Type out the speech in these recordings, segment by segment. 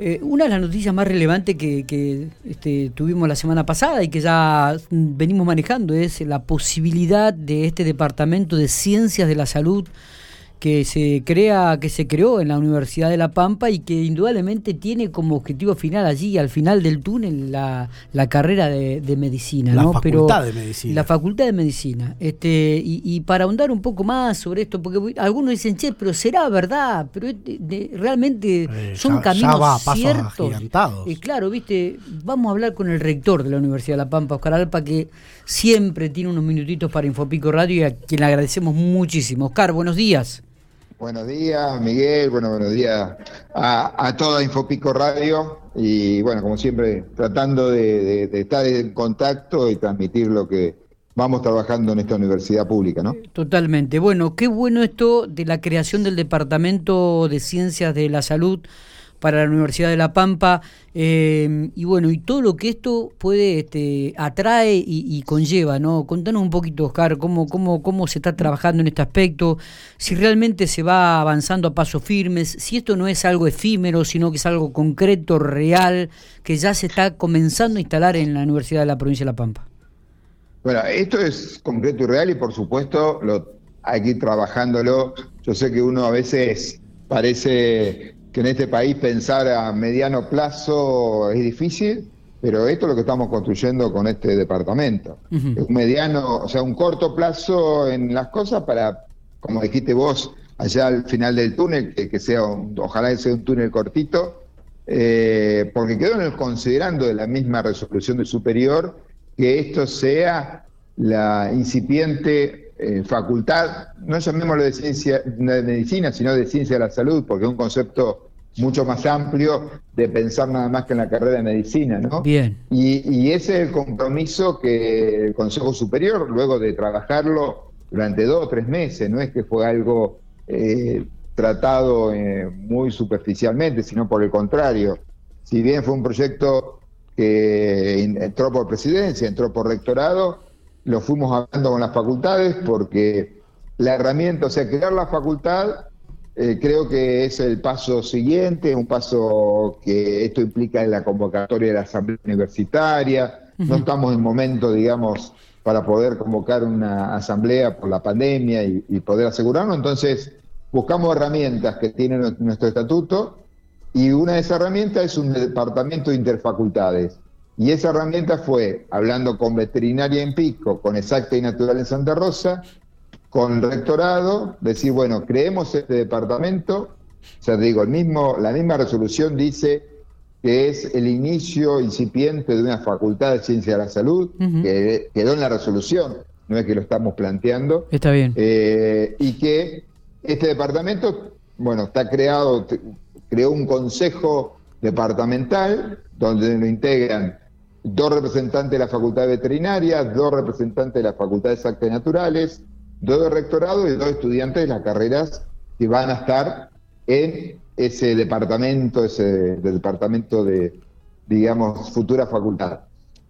Eh, una de las noticias más relevantes que, este, tuvimos la semana pasada y que ya venimos manejando es la posibilidad de este Departamento de Ciencias de la Salud que se crea, que se creó en la Universidad de La Pampa y que indudablemente tiene como objetivo final allí, al final del túnel, la, la carrera de, medicina, la facultad de medicina. La facultad de medicina. Este, y, para ahondar un poco más sobre esto, porque algunos dicen, che, pero será verdad, pero realmente eh, son caminos ciertos. Y claro, viste, vamos a hablar con el rector de la Universidad de La Pampa, Oscar Alpa, que siempre tiene unos minutitos para Infopico Radio y a quien le agradecemos muchísimo. Oscar, buenos días. Buenos días, Miguel. Bueno, buenos días a, toda Infopico Radio. Y bueno, como siempre, tratando de, estar en contacto y transmitir lo que vamos trabajando en esta universidad pública, ¿no? Totalmente. Bueno, qué bueno esto de la creación del Departamento de Ciencias de la Salud para la Universidad de La Pampa. Eh, y bueno, y todo lo que esto puede, este, atrae y, conlleva, ¿no? Contanos un poquito, Oscar, cómo, cómo, cómo se está trabajando en este aspecto, si realmente se va avanzando a pasos firmes, si esto no es algo efímero, sino que es algo concreto, real, que ya se está comenzando a instalar en la Universidad de la Provincia de La Pampa. Bueno, esto es concreto y real y por supuesto hay que ir trabajándolo. Yo sé que uno a veces parece que en este país pensar a mediano plazo es difícil, pero esto es lo que estamos construyendo con este departamento. Un mediano, o sea, un corto plazo en las cosas para, como dijiste vos, allá al final del túnel, que, sea, ojalá sea un túnel cortito, eh, porque quedó en el considerando de la misma resolución del superior que esto sea la incipiente eh, facultad, no llamémoslo de ciencia de medicina, sino de ciencia de la salud, porque es un concepto mucho más amplio de pensar nada más que en la carrera de medicina, ¿no? Bien. Y, ese es el compromiso que el Consejo Superior, luego de trabajarlo durante dos o tres meses, no es que fue algo eh, tratado eh, muy superficialmente, sino por el contrario. Si bien fue un proyecto que entró por presidencia, entró por rectorado, lo fuimos hablando con las facultades porque la herramienta, o sea, crear la facultad, eh, creo que es el paso siguiente, un paso que esto implica en la convocatoria de la Asamblea Universitaria. No estamos en momento, digamos, para poder convocar una asamblea por la pandemia y, y poder asegurarnos. Entonces, buscamos herramientas que tiene nuestro estatuto y una de esas herramientas es un departamento de interfacultades. Y esa herramienta fue, hablando con veterinaria en Pico, con Exacta y Natural en Santa Rosa, con rectorado, decir, bueno, creemos este departamento, o sea, digo, el mismo, la misma resolución dice que es el inicio incipiente de una facultad de ciencia de la salud, que quedó en la resolución, no es que lo estamos planteando. Está bien. Eh, y que este departamento, bueno, está creado, creó un consejo departamental donde lo integran dos representantes de la Facultad de Veterinaria, dos representantes de la Facultad de Exactas Naturales, dos de rectorado y dos estudiantes de las carreras que van a estar en ese departamento, ese departamento de, digamos, futura facultad.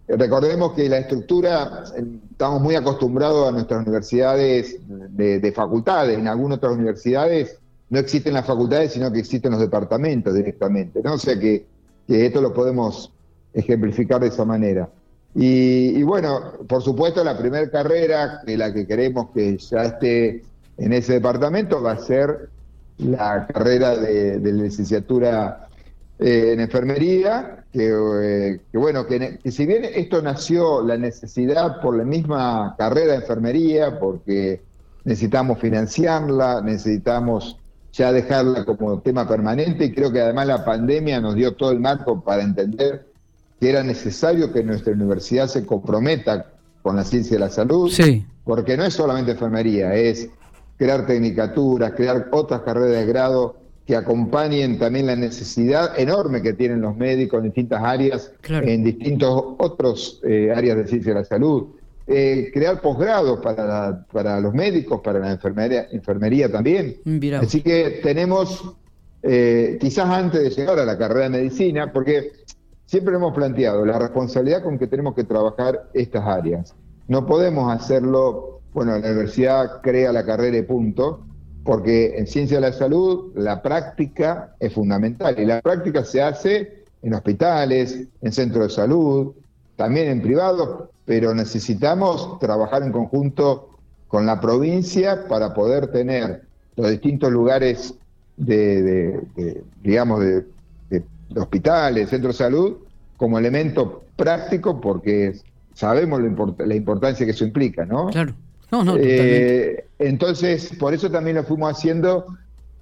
Recordemos que la estructura, estamos muy acostumbrados a nuestras universidades de, facultades, en algunas otras universidades no existen las facultades, sino que existen los departamentos directamente, ¿no? O sea que, que esto lo podemos ejemplificar de esa manera. Y, bueno, por supuesto, la primera carrera de la que queremos que ya esté en ese departamento va a ser la carrera de, licenciatura eh, en enfermería, que, eh, bueno, que, si bien esto nació la necesidad por la misma carrera de enfermería, porque necesitamos financiarla, necesitamos ya dejarla como tema permanente y creo que además la pandemia nos dio todo el marco para entender que era necesario que nuestra universidad se comprometa con la ciencia de la salud, sí. porque no es solamente enfermería, es crear tecnicaturas, crear otras carreras de grado que acompañen también la necesidad enorme que tienen los médicos en distintas áreas, en distintos otros eh, áreas de ciencia de la salud. Eh, crear posgrados para, para los médicos, para la enfermería, enfermería también. Así que tenemos, eh, quizás antes de llegar a la carrera de medicina, porque siempre hemos planteado la responsabilidad con que tenemos que trabajar estas áreas. No podemos hacerlo, bueno, la universidad crea la carrera y punto, porque en ciencia de la salud la práctica es fundamental y la práctica se hace en hospitales, en centros de salud, también en privados, pero necesitamos trabajar en conjunto con la provincia para poder tener los distintos lugares de, digamos, de, hospitales, centros de salud, como elemento práctico, porque sabemos la importancia que eso implica, ¿no? Claro. No, no, eh, entonces, por eso también lo fuimos haciendo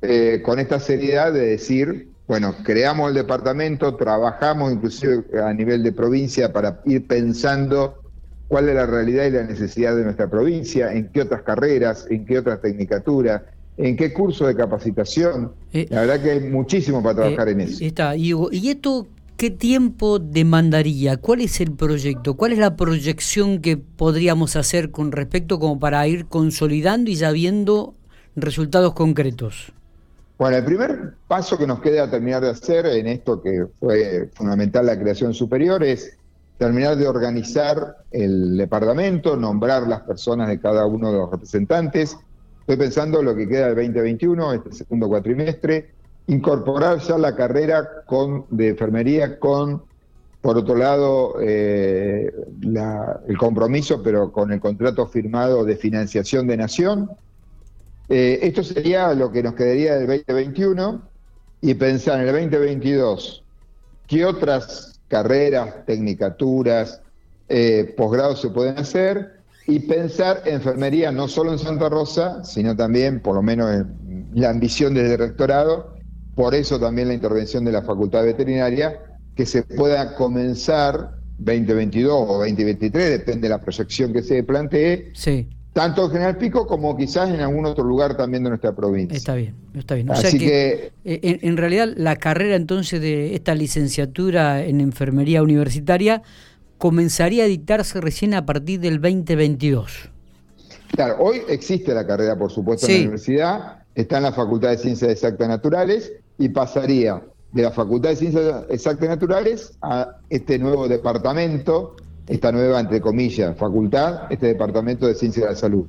eh, con esta seriedad de decir, bueno, creamos el departamento, trabajamos inclusive a nivel de provincia para ir pensando cuál es la realidad y la necesidad de nuestra provincia, en qué otras carreras, en qué otras tecnicaturas, en qué curso de capacitación. Eh, la verdad que hay muchísimo para trabajar en eso. Está, y, y esto ¿Qué tiempo demandaría? ¿Cuál es el proyecto? ¿Cuál es la proyección que podríamos hacer con respecto como para ir consolidando y ya viendo resultados concretos? Bueno, el primer paso que nos queda terminar de hacer en esto que fue fundamental la creación superior es terminar de organizar el departamento, nombrar las personas de cada uno de los representantes. Estoy pensando lo que queda del 2021, este segundo cuatrimestre, incorporar ya la carrera de enfermería con, por otro lado, eh, el compromiso, pero con el contrato firmado de financiación de nación. Eh, esto sería lo que nos quedaría del 2021 y pensar en el 2022 qué otras carreras, tecnicaturas, eh, posgrados se pueden hacer y pensar enfermería no solo en Santa Rosa, sino también, por lo menos en la ambición del rectorado, por eso también la intervención de la Facultad Veterinaria, que se pueda comenzar 2022 o 2023, depende de la proyección que se plantee, sí. tanto en General Pico como quizás en algún otro lugar también de nuestra provincia. Está bien, está bien. Así que, eh, en, realidad la carrera entonces de esta licenciatura en enfermería universitaria comenzaría a dictarse recién a partir del 2022. Claro, hoy existe la carrera, por supuesto, en la universidad, está en la Facultad de Ciencias Exactas Naturales, y pasaría de la Facultad de Ciencias Exactas y Naturales a este nuevo departamento, esta nueva, entre comillas, facultad, este departamento de Ciencias de la Salud.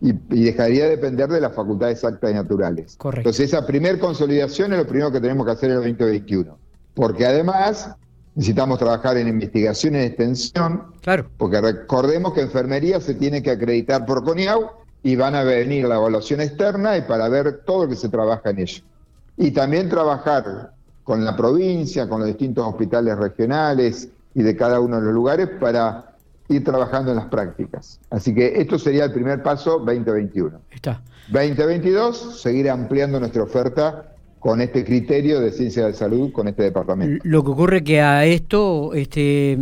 Y, dejaría de depender de la Facultad de Exactas y Naturales. Correcto. Entonces, esa primer consolidación es lo primero que tenemos que hacer en el 2021. Porque además necesitamos trabajar en investigación y extensión. Claro. Porque recordemos que enfermería se tiene que acreditar por CONIAU y van a venir la evaluación externa y para ver todo lo que se trabaja en ello y también trabajar con la provincia, con los distintos hospitales regionales y de cada uno de los lugares para ir trabajando en las prácticas. Así que esto sería el primer paso 2021. Está. 2022, seguir ampliando nuestra oferta con este criterio de ciencia de salud, con este departamento. Lo que ocurre que a esto, este,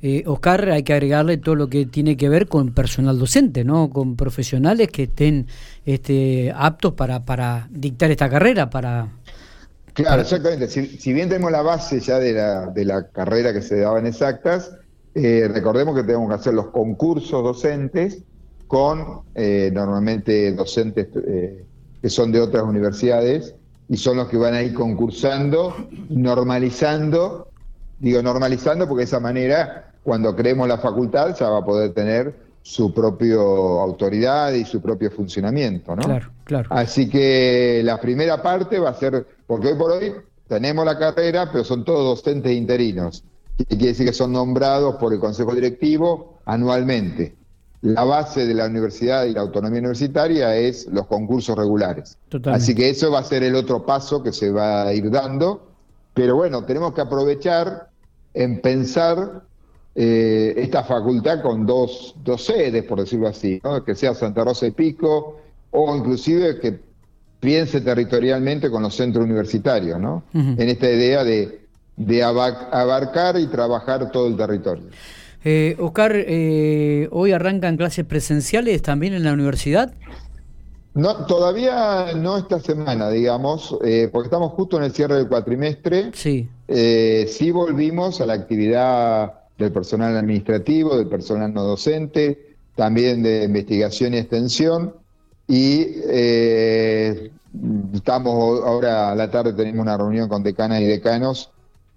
eh, Oscar, hay que agregarle todo lo que tiene que ver con personal docente, ¿no? Con profesionales que estén este, aptos para, para dictar esta carrera, para... Claro, exactamente. Si, bien tenemos la base ya de la, de la carrera que se daba en exactas, eh, recordemos que tenemos que hacer los concursos docentes con eh, normalmente docentes que son de otras universidades y son los que van a ir concursando, normalizando, digo normalizando porque de esa manera cuando creemos la facultad ya va a poder tener su propia autoridad y su propio funcionamiento, ¿no? Claro, claro. Así que la primera parte va a ser, porque hoy por hoy tenemos la carrera, pero son todos docentes interinos. Quiere decir que son nombrados por el Consejo Directivo anualmente. La base de la universidad y la autonomía universitaria es los concursos regulares. Totalmente. Así que eso va a ser el otro paso que se va a ir dando. Pero bueno, tenemos que aprovechar en pensar eh, esta facultad con dos, dos sedes, por decirlo así, que sea Santa Rosa y Pico, o inclusive que piense territorialmente con los centros universitarios, ¿no? En esta idea de, de abarcar y trabajar todo el territorio. Eh, Oscar, eh, ¿hoy arrancan clases presenciales también en la universidad? No, todavía no esta semana, digamos, eh, porque estamos justo en el cierre del cuatrimestre. Sí. sí volvimos a la actividad del personal administrativo, del personal no docente, también de investigación y extensión. Y eh, estamos ahora a la tarde tenemos una reunión con decanas y decanos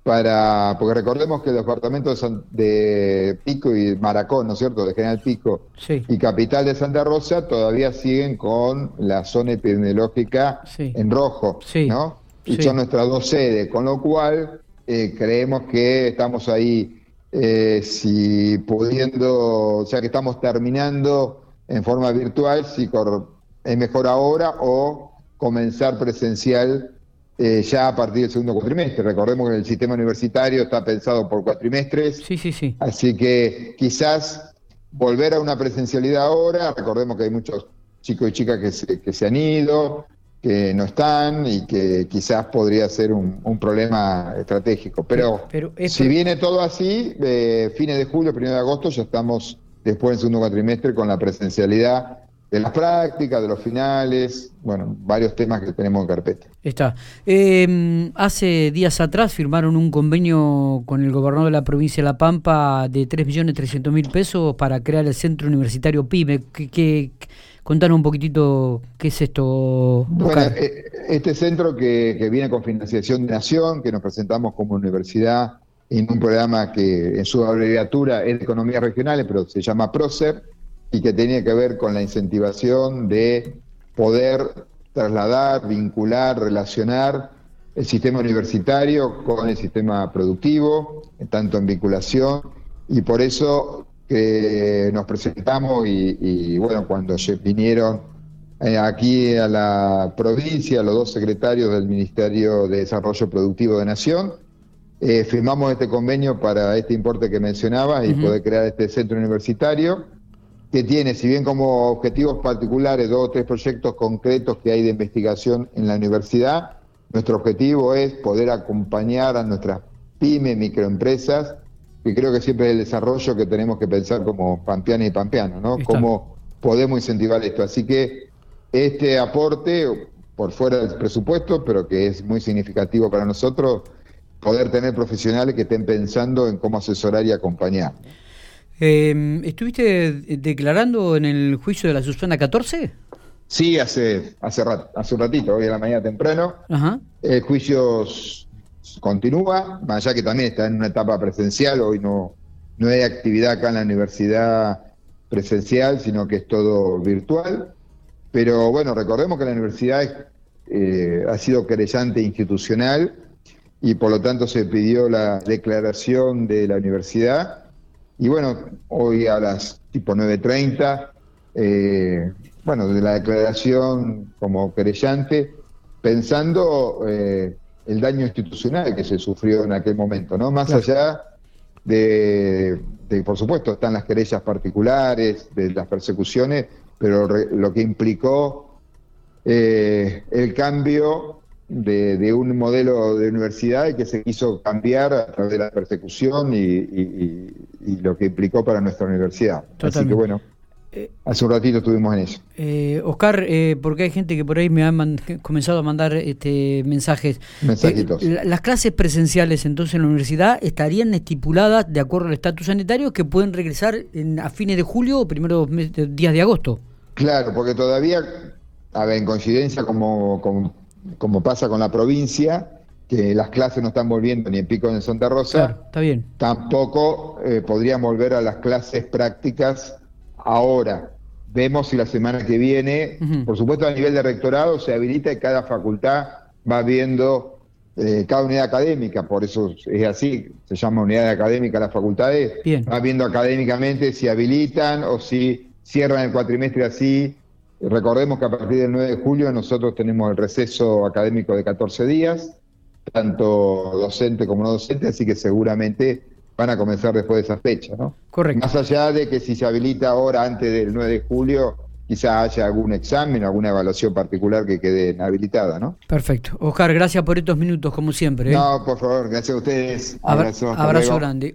para, porque recordemos que los departamentos de Pico y Maracón, ¿no es cierto?, de General Pico y Capital de Santa Rosa todavía siguen con la zona epidemiológica en rojo, ¿no? Y son nuestras dos sedes, con lo cual eh, creemos que estamos ahí, eh, si pudiendo, ya que estamos terminando en forma virtual, si es mejor ahora o comenzar presencial eh, ya a partir del segundo cuatrimestre. Recordemos que el sistema universitario está pensado por cuatrimestres. Sí, sí, sí. Así que quizás volver a una presencialidad ahora, recordemos que hay muchos chicos y chicas que se, que se han ido, que no están y que quizás podría ser un, problema estratégico. Pero, si viene todo así, eh, fines de julio, primero de agosto, ya estamos después del segundo cuatrimestre con la presencialidad de las prácticas, de los finales, bueno, varios temas que tenemos en carpeta. Está. Eh, hace días atrás firmaron un convenio con el gobernador de la provincia de La Pampa de 3.300.000 pesos para crear el Centro Universitario PYME. Que, contanos un poquitito qué es esto. Bueno, eh, este centro que, que viene con financiación de Nación, que nos presentamos como universidad en un programa que en su abreviatura es de economías regionales, pero se llama PROCER, y que tenía que ver con la incentivación de poder trasladar, vincular, relacionar el sistema universitario con el sistema productivo, tanto en vinculación, y por eso que nos presentamos y, bueno, cuando vinieron eh, aquí a la provincia los dos secretarios del Ministerio de Desarrollo Productivo de Nación, eh, firmamos este convenio para este importe que mencionaba y poder crear este centro universitario que tiene, si bien como objetivos particulares, dos o tres proyectos concretos que hay de investigación en la universidad, nuestro objetivo es poder acompañar a nuestras pymes, microempresas, que creo que siempre es el desarrollo que tenemos que pensar como pampeanos y pampeanos, ¿no? Cómo podemos incentivar esto. Así que este aporte, por fuera del presupuesto, pero que es muy significativo para nosotros, poder tener profesionales que estén pensando en cómo asesorar y acompañar. Eh, ¿Estuviste declarando en el juicio de la Susana 14? Sí, hace, hace, hace un ratito, hoy a la mañana temprano. El juicio continúa, más allá que también está en una etapa presencial, hoy no, no hay actividad acá en la universidad presencial, sino que es todo virtual. Pero bueno, recordemos que la universidad eh, ha sido querellante institucional y por lo tanto se pidió la declaración de la universidad y bueno, hoy a las tipo 9.30, eh, bueno, de la declaración como querellante, pensando eh, el daño institucional que se sufrió en aquel momento, ¿no? Más allá de, por supuesto, están las querellas particulares, de las persecuciones, pero lo que implicó eh, el cambio de, un modelo de universidad que se quiso cambiar a través de la persecución y, lo que implicó para nuestra universidad. Así que bueno, eh, hace un ratito estuvimos en eso. Eh, Oscar, eh, porque hay gente que por ahí me ha comenzado a mandar este mensajes. Mensajitos. las clases presenciales entonces en la universidad estarían estipuladas de acuerdo al estatus sanitario que pueden regresar a fines de julio o primeros días de agosto. Claro, porque todavía, a ver, en coincidencia como, como como pasa con la provincia, que las clases no están volviendo ni en Pico ni en Santa Rosa, está bien. tampoco eh, podrían volver a las clases prácticas ahora. Vemos si la semana que viene, por supuesto a nivel de rectorado, se habilita y cada facultad va viendo eh, cada unidad académica, por eso es así, se llama unidad académica las facultades, va viendo académicamente si habilitan o si cierran el cuatrimestre así Recordemos que a partir del 9 de julio nosotros tenemos el receso académico de 14 días, tanto docente como no docente, así que seguramente van a comenzar después de esa fecha, ¿no? Correcto. Más allá de que si se habilita ahora antes del 9 de julio, quizá haya algún examen, alguna evaluación particular que quede habilitada, ¿no? Perfecto. Oscar, gracias por estos minutos, como siempre. ¿eh? No, por favor, gracias a ustedes. abrazo. Abrazo grande.